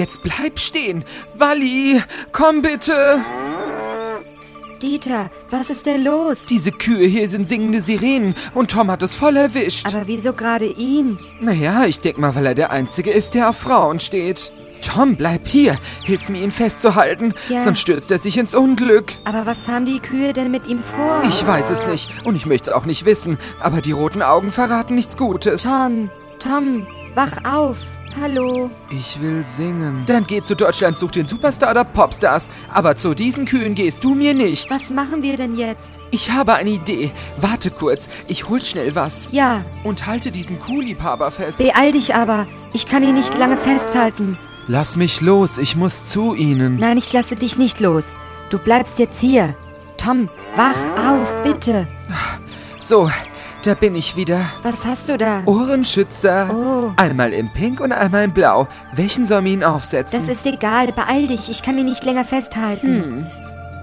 Jetzt bleib stehen. Walli, komm bitte. Dieter, was ist denn los? Diese Kühe hier sind singende Sirenen und Tom hat es voll erwischt. Aber wieso gerade ihn? Naja, ich denk mal, weil er der Einzige ist, der auf Frauen steht. Tom, bleib hier. Hilf mir, ihn festzuhalten. Ja. Sonst stürzt er sich ins Unglück. Aber was haben die Kühe denn mit ihm vor? Ich weiß es nicht und ich möchte es auch nicht wissen. Aber die roten Augen verraten nichts Gutes. Tom, Tom, wach auf. Hallo. Ich will singen. Dann geh zu Deutschland, such den Superstar oder Popstars. Aber zu diesen Kühen gehst du mir nicht. Was machen wir denn jetzt? Ich habe eine Idee. Warte kurz. Ich hol schnell was. Ja, Und halte diesen Kuhliebhaber fest. beeil dich aber. Ich kann ihn nicht lange festhalten. Lass mich los. Ich muss zu ihnen. Nein, ich lasse dich nicht los. Du bleibst jetzt hier. Tom, wach auf, bitte. So, da bin ich wieder. Was hast du da? Ohrenschützer. Oh. Einmal in Pink und einmal in Blau. Welchen sollen wir ihn aufsetzen? Das ist egal, beeil dich. Ich kann ihn nicht länger festhalten.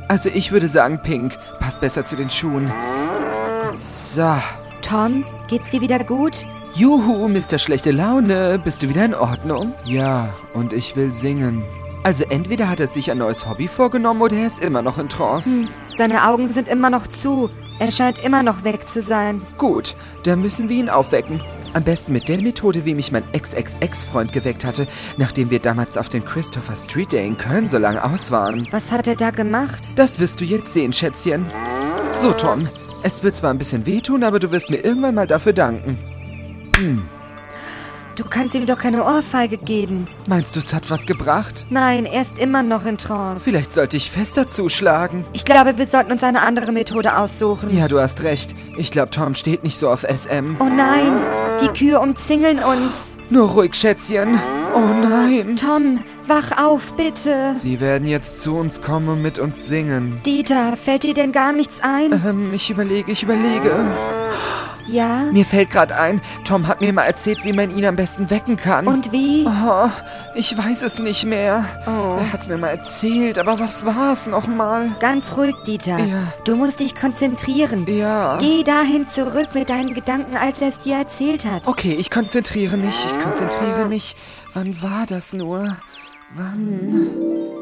also ich würde sagen Pink. Passt besser zu den Schuhen. So. Tom, geht's dir wieder gut? Juhu, Mr. Schlechte Laune. Bist du wieder in Ordnung? Ja, und ich will singen. Also entweder hat er sich ein neues Hobby vorgenommen oder er ist immer noch in Trance. Hm, seine Augen sind immer noch zu. Er scheint immer noch weg zu sein. Gut, dann müssen wir ihn aufwecken. Am besten mit der Methode, wie mich mein Ex-Ex-Ex-Freund geweckt hatte, nachdem wir damals auf den Christopher Street Day in Köln so lange aus waren. Was hat er da gemacht? Das wirst du jetzt sehen, Schätzchen. So, Tom. Es wird zwar ein bisschen wehtun, aber du wirst mir irgendwann mal dafür danken. Du kannst ihm doch keine Ohrfeige geben. Meinst du, es hat was gebracht? Nein, er ist immer noch in Trance. Vielleicht sollte ich fester zuschlagen. Ich glaube, wir sollten uns eine andere Methode aussuchen. Ja, du hast recht. Ich glaube, Tom steht nicht so auf SM. Oh nein, die Kühe umzingeln uns. Nur ruhig, Schätzchen. Oh nein. Tom, wach auf, bitte. Sie werden jetzt zu uns kommen und mit uns singen. Dieter, fällt dir denn gar nichts ein? Ähm, ich überlege, ich überlege. Ja? Mir fällt gerade ein, Tom hat mir mal erzählt, wie man ihn am besten wecken kann. Und wie? Oh, ich weiß es nicht mehr. Oh. Er hat's mir mal erzählt, aber was war's nochmal? Ganz ruhig, Dieter. Ja. Du musst dich konzentrieren. Ja. Geh dahin zurück mit deinen Gedanken, als er es dir erzählt hat. Okay, ich konzentriere mich, ich konzentriere mich. Wann war das nur? Wann?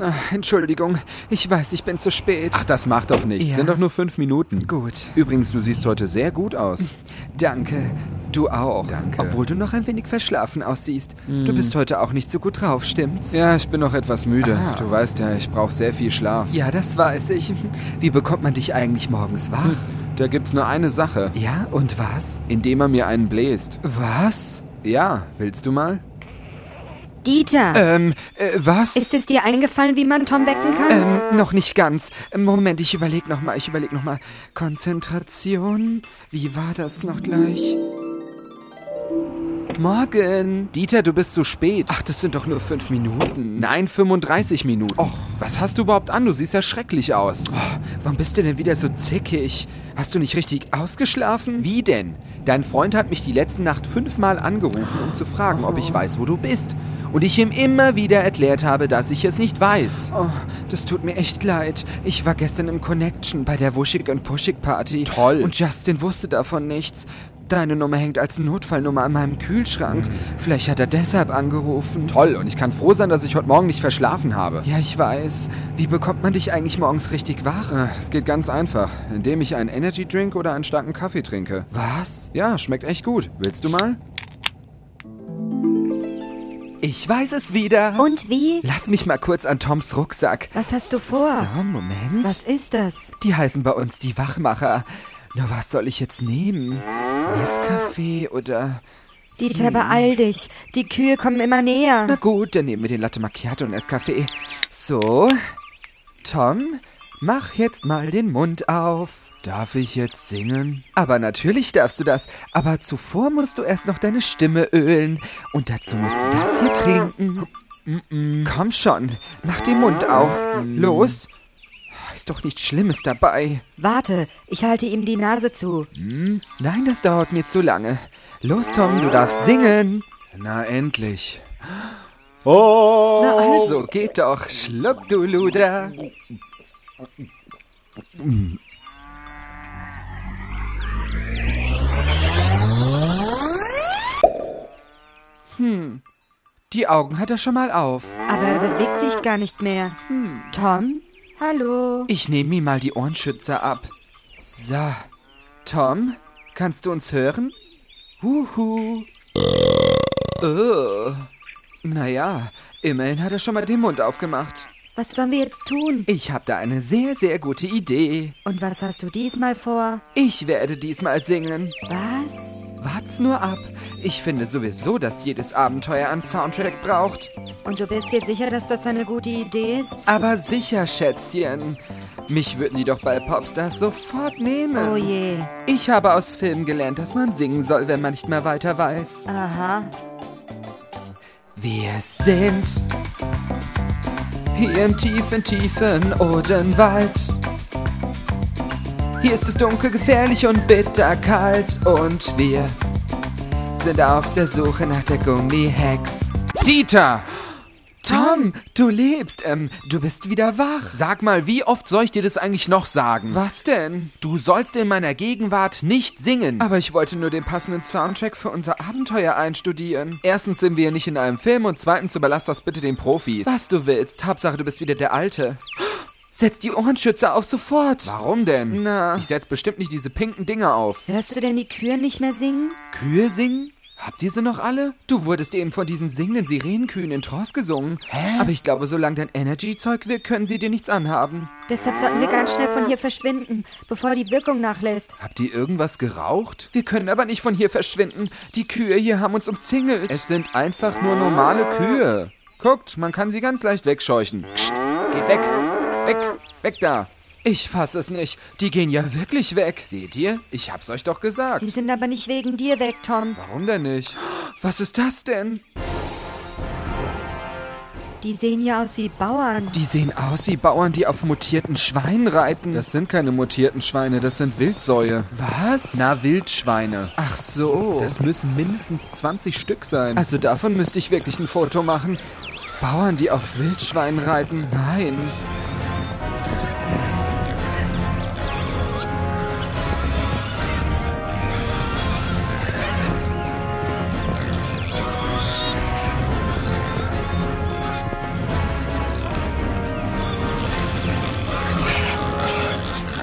Ach, Entschuldigung, ich weiß, ich bin zu spät. Ach, das macht doch nichts. Ja. Sind doch nur fünf Minuten. Gut, Übrigens, du siehst heute sehr gut aus. danke. Du auch. Danke. Obwohl du noch ein wenig verschlafen aussiehst. Du bist heute auch nicht so gut drauf, stimmt's? Ja, ich bin noch etwas müde. Ah. Du weißt ja, ich brauche sehr viel Schlaf. Ja, das weiß ich. Wie bekommt man dich eigentlich morgens wach? Da gibt's nur eine Sache, Ja, und was? indem er mir einen bläst. Was? Ja, willst du mal? Dieter, Ähm, äh, was? ist es dir eingefallen, wie man Tom wecken kann? Ähm, noch nicht ganz. Moment, ich überleg noch mal, ich überleg noch mal. Konzentration. Wie war das noch gleich? Morgen. Dieter, du bist zu spät. Ach, das sind doch nur fünf Minuten. Nein, 35 Minuten. Och. Was hast du überhaupt an? Du siehst ja schrecklich aus. Oh, warum bist du denn wieder so zickig? Hast du nicht richtig ausgeschlafen? Wie denn? Dein Freund hat mich die letzte Nacht fünfmal angerufen, um zu fragen, ob ich weiß, wo du bist. Und ich ihm immer wieder erklärt habe, dass ich es nicht weiß. Oh, das tut mir echt leid. Ich war gestern im Connection bei der Wuschig und Puschig Party. Toll. Und Justin wusste davon nichts. Deine Nummer hängt als Notfallnummer an meinem Kühlschrank. Vielleicht hat er deshalb angerufen. Toll, und ich kann froh sein, dass ich heute Morgen nicht verschlafen habe. Ja, ich weiß. Wie bekommt man dich eigentlich morgens richtig wach? Ah, Es geht ganz einfach, indem ich einen Energy Drink oder einen starken Kaffee trinke. Was? Ja, schmeckt echt gut. Willst du mal? Ich weiß es wieder. Und wie? Lass mich mal kurz an Toms Rucksack. Was hast du vor? So, Moment. Was ist das? Die heißen bei uns die Wachmacher. Na, was soll ich jetzt nehmen? Nescafé oder... Dieter, beeil dich. Die Kühe kommen immer näher. Na gut, dann nehmen wir den Latte Macchiato und Nescafé. So. Tom, mach jetzt mal den Mund auf. Darf ich jetzt singen? Aber natürlich darfst du das. Aber zuvor musst du erst noch deine Stimme ölen. Und dazu musst du das hier trinken. Komm schon, mach den Mund auf. Los. Ist doch nichts Schlimmes dabei. Warte, ich halte ihm die Nase zu. Nein, das dauert mir zu lange. Los, Tom, du darfst singen. Na endlich. Oh! Na also, geht doch. Schluck, du Luder. Die Augen hat er schon mal auf. Aber er bewegt sich gar nicht mehr. Tom? Hallo? Ich nehme ihm mal die Ohrenschützer ab. So. Tom, kannst du uns hören? Huhu. Oh. Naja, immerhin hat er schon mal den Mund aufgemacht. Was sollen wir jetzt tun? Ich habe da eine sehr, sehr gute Idee. Und was hast du diesmal vor? Ich werde diesmal singen. Was? Wart's nur ab. Ich finde sowieso, dass jedes Abenteuer einen Soundtrack braucht. Und du bist dir sicher, dass das eine gute Idee ist? Aber sicher, Schätzchen. Mich würden die doch bei Popstars sofort nehmen. Oh je. Ich habe aus Filmen gelernt, dass man singen soll, wenn man nicht mehr weiter weiß. Aha. Wir sind hier im tiefen, tiefen Odenwald. Hier ist es dunkel, gefährlich und bitterkalt und wir sind auf der Suche nach der Gummihex. Dieter! Tom, du lebst, ähm, du bist wieder wach. Sag mal, wie oft soll ich dir das eigentlich noch sagen? Was denn? Du sollst in meiner Gegenwart nicht singen. Aber ich wollte nur den passenden Soundtrack für unser Abenteuer einstudieren. Erstens sind wir hier nicht in einem Film und zweitens überlass das bitte den Profis. Was du willst, Hauptsache du bist wieder der Alte. Setz die Ohrenschützer auf sofort. Warum denn? Na. Ich setz bestimmt nicht diese pinken Dinger auf. Hörst du denn die Kühe nicht mehr singen? Kühe singen? Habt ihr sie noch alle? Du wurdest eben von diesen singenden Sirenenkühen in Tross gesungen. Hä? Aber ich glaube, solange dein Energy-Zeug wirkt, können sie dir nichts anhaben. Deshalb sollten wir ganz schnell von hier verschwinden, bevor die Wirkung nachlässt. Habt ihr irgendwas geraucht? Wir können aber nicht von hier verschwinden. Die Kühe hier haben uns umzingelt. Es sind einfach nur normale Kühe. Guckt, man kann sie ganz leicht wegscheuchen. Psst, geht weg. Weg, weg da. Ich fass es nicht. Die gehen ja wirklich weg. Seht ihr? Ich hab's euch doch gesagt. Sie sind aber nicht wegen dir weg, Tom. Warum denn nicht? Was ist das denn? Die sehen ja aus wie Bauern. Die sehen aus wie Bauern, die auf mutierten Schweinen reiten. Das sind keine mutierten Schweine, das sind Wildsäue. Was? Na, Wildschweine. Ach so. Das müssen mindestens 20 Stück sein. Also davon müsste ich wirklich ein Foto machen. Bauern, die auf Wildschweinen reiten? Nein.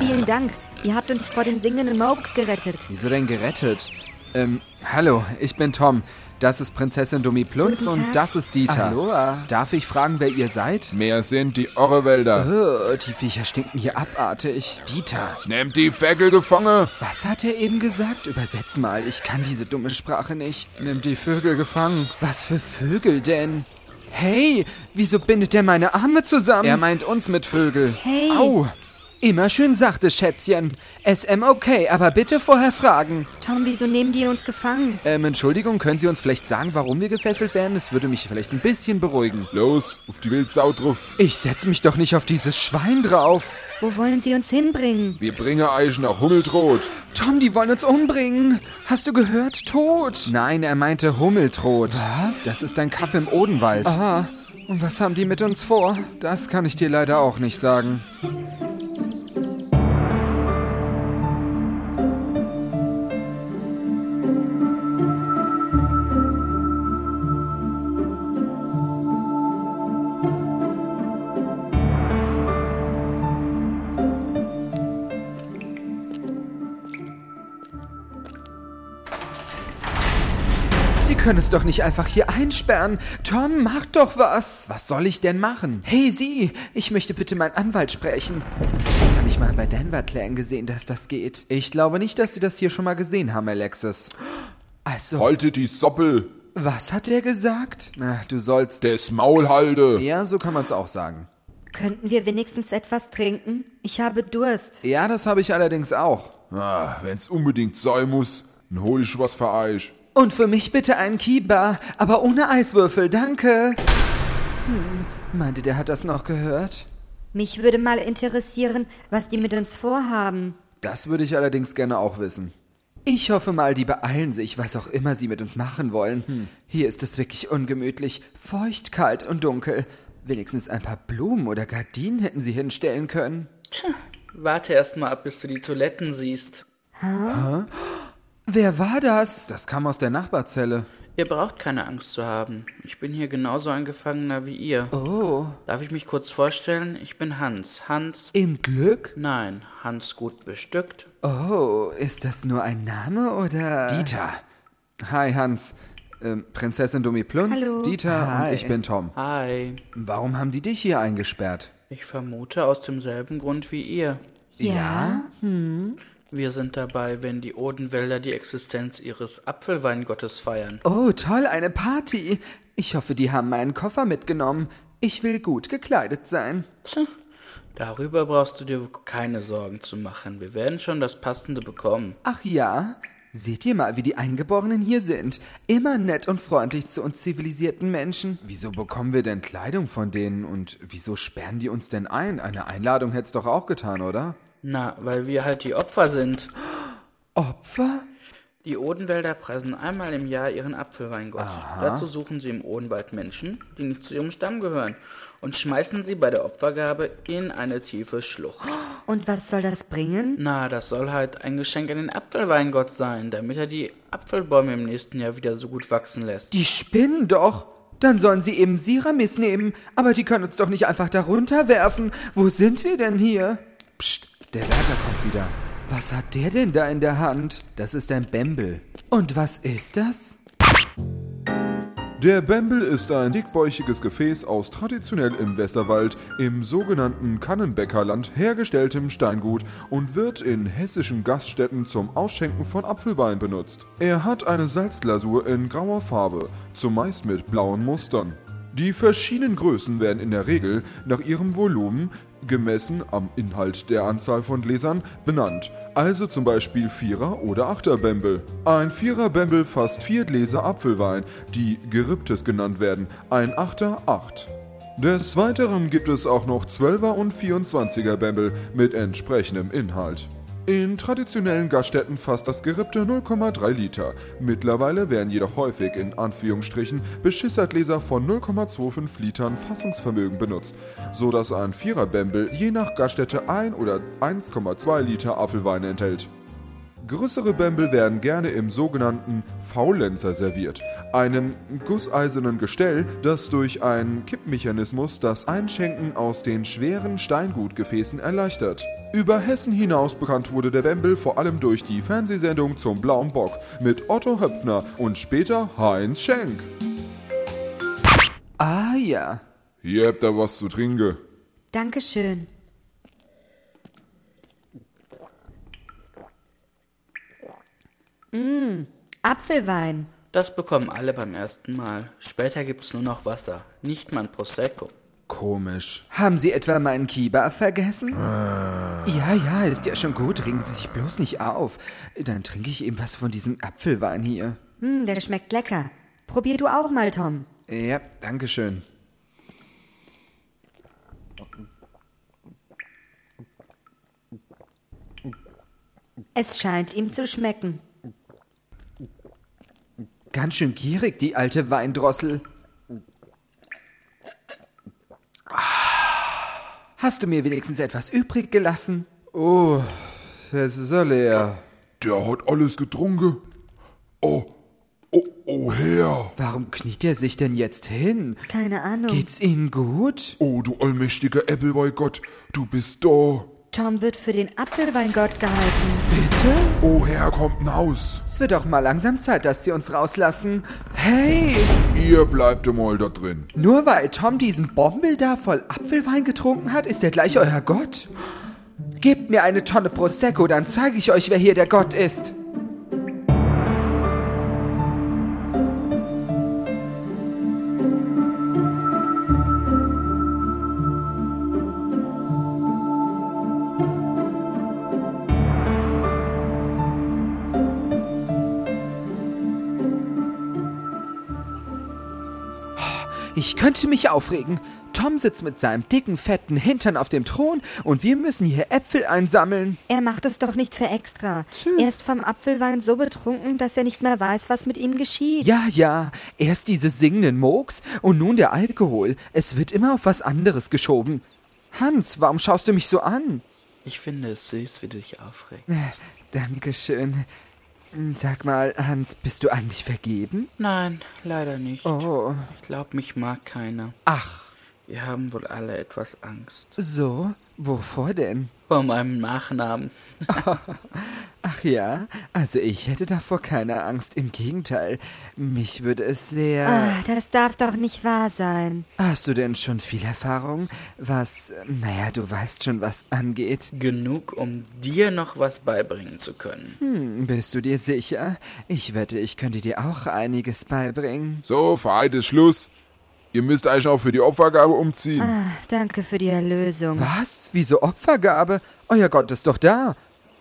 Vielen Dank. Ihr habt uns vor den singenden Mokes gerettet. Wieso denn gerettet? Ähm, hallo, ich bin Tom. Das ist Prinzessin Dummi Plunz und das ist Dieter. Aloha. Darf ich fragen, wer ihr seid? Mehr sind die Orrewälder. Oh, die Viecher stinken hier abartig. Dieter, Nehmt die Feckel gefangen. was hat er eben gesagt? Übersetz mal, ich kann diese dumme Sprache nicht. Nimmt die Vögel gefangen. Was für Vögel denn? Hey, wieso bindet er meine Arme zusammen? Er meint uns mit Vögel. Hey. Au. Immer schön sachte, Schätzchen. SM okay, aber bitte vorher fragen. Tom, wieso nehmen die uns gefangen? Ähm, Entschuldigung, können Sie uns vielleicht sagen, warum wir gefesselt werden? Das würde mich vielleicht ein bisschen beruhigen. Los, auf die Wildsau drauf. Ich setz mich doch nicht auf dieses Schwein drauf. Wo wollen sie uns hinbringen? Wir bringen euch nach Hummeltrot. Tom, die wollen uns umbringen. Hast du gehört? Tot. Nein, er meinte Hummeltrot. Was? Das ist ein Kaff im Odenwald. Aha. Und was haben die mit uns vor? Das kann ich dir leider auch nicht sagen. Können uns doch nicht einfach hier einsperren. Tom, mach doch was. Was soll ich denn machen? Hey, Sie, ich möchte bitte meinen Anwalt sprechen. Das habe ich mal bei Denver Clan gesehen, dass das geht. Ich glaube nicht, dass Sie das hier schon mal gesehen haben, Alexis. Also, Haltet die Soppel. was hat er gesagt? Na, du sollst... Des Maul halte. Ja, so kann man es auch sagen. Könnten wir wenigstens etwas trinken? Ich habe Durst. Ja, das habe ich allerdings auch. Ah, wenn's unbedingt sein muss, dann hol ich was für euch. Und für mich bitte einen Kiba, aber ohne Eiswürfel, danke. Hm, meinte, der hat das noch gehört? Mich würde mal interessieren, was die mit uns vorhaben. Das würde ich allerdings gerne auch wissen. Ich hoffe mal, die beeilen sich, was auch immer sie mit uns machen wollen. Hier ist es wirklich ungemütlich, feucht, kalt und dunkel. Wenigstens ein paar Blumen oder Gardinen hätten sie hinstellen können. Warte erst mal ab, bis du die Toiletten siehst. Wer war das? Das kam aus der Nachbarzelle. Ihr braucht keine Angst zu haben. Ich bin hier genauso ein Gefangener wie ihr. Oh, Darf ich mich kurz vorstellen? Ich bin Hans. Hans. im Glück? Nein, Hans gut bestückt. Oh, ist das nur ein Name oder? Dieter. Hi, Hans. Ähm, Prinzessin Dumiplunz, Hallo. Dieter Hi. und ich bin Tom. Hi. Warum haben die dich hier eingesperrt? Ich vermute aus demselben Grund wie ihr. Ja? Wir sind dabei, wenn die Odenwälder die Existenz ihres Apfelweingottes feiern. Oh, toll, eine Party. Ich hoffe, die haben meinen Koffer mitgenommen. Ich will gut gekleidet sein. Darüber brauchst du dir keine Sorgen zu machen. Wir werden schon das Passende bekommen. Ach ja? Seht ihr mal, wie die Eingeborenen hier sind. Immer nett und freundlich zu uns zivilisierten Menschen. Wieso bekommen wir denn Kleidung von denen und wieso sperren die uns denn ein? Eine Einladung hätt's doch auch getan, oder? Na, weil wir halt die Opfer sind. Opfer? Die Odenwälder preisen einmal im Jahr ihren Apfelweingott. Dazu suchen sie im Odenwald Menschen, die nicht zu ihrem Stamm gehören, und schmeißen sie bei der Opfergabe in eine tiefe Schlucht. Und was soll das bringen? Na, das soll halt ein Geschenk an den Apfelweingott sein, damit er die Apfelbäume im nächsten Jahr wieder so gut wachsen lässt. Die spinnen doch. Dann sollen sie eben Siramis nehmen. Aber die können uns doch nicht einfach darunter werfen. Wo sind wir denn hier? Psst, der Wärter kommt wieder. Was hat der denn da in der Hand? Das ist ein Bembel. Und was ist das? Der Bembel ist ein dickbäuchiges Gefäß aus traditionell im Westerwald im sogenannten Kannenbäckerland hergestelltem Steingut und wird in hessischen Gaststätten zum Ausschenken von Apfelwein benutzt. Er hat eine Salzglasur in grauer Farbe, zumeist mit blauen Mustern. Die verschiedenen Größen werden in der Regel nach ihrem Volumen, gemessen am Inhalt der Anzahl von Gläsern, benannt. Also zum Beispiel Vierer- oder Achterbembel. Ein Vierer-Bembel fasst vier Gläser Apfelwein, die Geripptes genannt werden. Ein Achter acht. Des Weiteren gibt es auch noch 12er und 24er Bembel mit entsprechendem Inhalt. In traditionellen Gaststätten fasst das Gerippte 0,3 Liter. Mittlerweile werden jedoch häufig in Anführungsstrichen Beschissergläser von 0,25 Litern Fassungsvermögen benutzt, so dass ein Vierer-Bembel je nach Gaststätte 1 oder 1,2 Liter Apfelwein enthält. Größere Bembel werden gerne im sogenannten Faulenzer serviert, einem gusseisernen Gestell, das durch einen Kippmechanismus das Einschenken aus den schweren Steingutgefäßen erleichtert. Über Hessen hinaus bekannt wurde der Bembel vor allem durch die Fernsehsendung zum Blauen Bock mit Otto Höpfner und später Heinz Schenk. Ah ja. Hier habt ihr was zu trinken. Dankeschön. Mmh, Apfelwein. Das bekommen alle beim ersten Mal. Später gibt's nur noch Wasser, nicht mal ein Prosecco. Komisch. Haben Sie etwa meinen Kiba vergessen? Ja, ja, ist ja schon gut. Regen Sie sich bloß nicht auf. Dann trinke ich eben was von diesem Apfelwein hier. Hm, der schmeckt lecker. Probier du auch mal, Tom. Ja, danke schön. Es scheint ihm zu schmecken. Ganz schön gierig, die alte Weindrossel. Hast du mir wenigstens etwas übrig gelassen? Oh, es ist ja leer. Der hat alles getrunken. Oh, oh, oh Herr. Warum kniet er sich denn jetzt hin? Keine Ahnung. Geht's Ihnen gut? Oh, du allmächtiger Äppel bei Gott, du bist da. Tom wird für den Apfelweingott gehalten. Bitte? Oh Herr, kommt hinaus. Es wird auch mal langsam Zeit, dass Sie uns rauslassen. Hey! Ihr bleibt mal da drin. Nur weil Tom diesen Bombel da voll Apfelwein getrunken hat, ist er gleich euer Gott? Gebt mir eine Tonne Prosecco, dann zeige ich euch, wer hier der Gott ist. Ich könnte mich aufregen. Tom sitzt mit seinem dicken, fetten Hintern auf dem Thron und wir müssen hier Äpfel einsammeln. Er macht es doch nicht für extra. Er ist vom Apfelwein so betrunken, dass er nicht mehr weiß, was mit ihm geschieht. Ja, ja, erst diese singenden Mooks und nun der Alkohol. Es wird immer auf was anderes geschoben. Hans, warum schaust du mich so an? Ich finde es süß, wie du dich aufregst. Äh, Dankeschön. Sag mal, Hans, bist du eigentlich vergeben? Nein, leider nicht. Oh. Ich glaube, mich mag keiner. Ach. Wir haben wohl alle etwas Angst. So? Wovor denn? Vor meinem Nachnamen. Ach ja, also ich hätte davor keine Angst. Im Gegenteil, mich würde es sehr. Ah, das darf doch nicht wahr sein. Hast du denn schon viel Erfahrung, was, naja, du weißt schon, was angeht? Genug, um dir noch was beibringen zu können. Hm, bist du dir sicher? Ich wette, ich könnte dir auch einiges beibringen. So, für heute ist Schluss. Ihr müsst euch auch für die Opfergabe umziehen. Ah, danke für die Erlösung. Was? Wieso Opfergabe? Euer Gott ist doch da.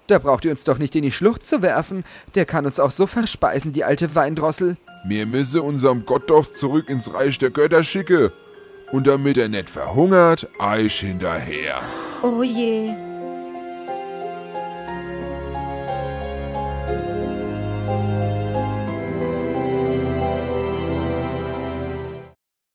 Da braucht ihr uns doch nicht in die Schlucht zu werfen. Der kann uns auch so verspeisen, die alte Weindrossel. Wir müssen unserem Gott doch zurück ins Reich der Götter schicke. Und damit er nicht verhungert, Eich hinterher. Oh je.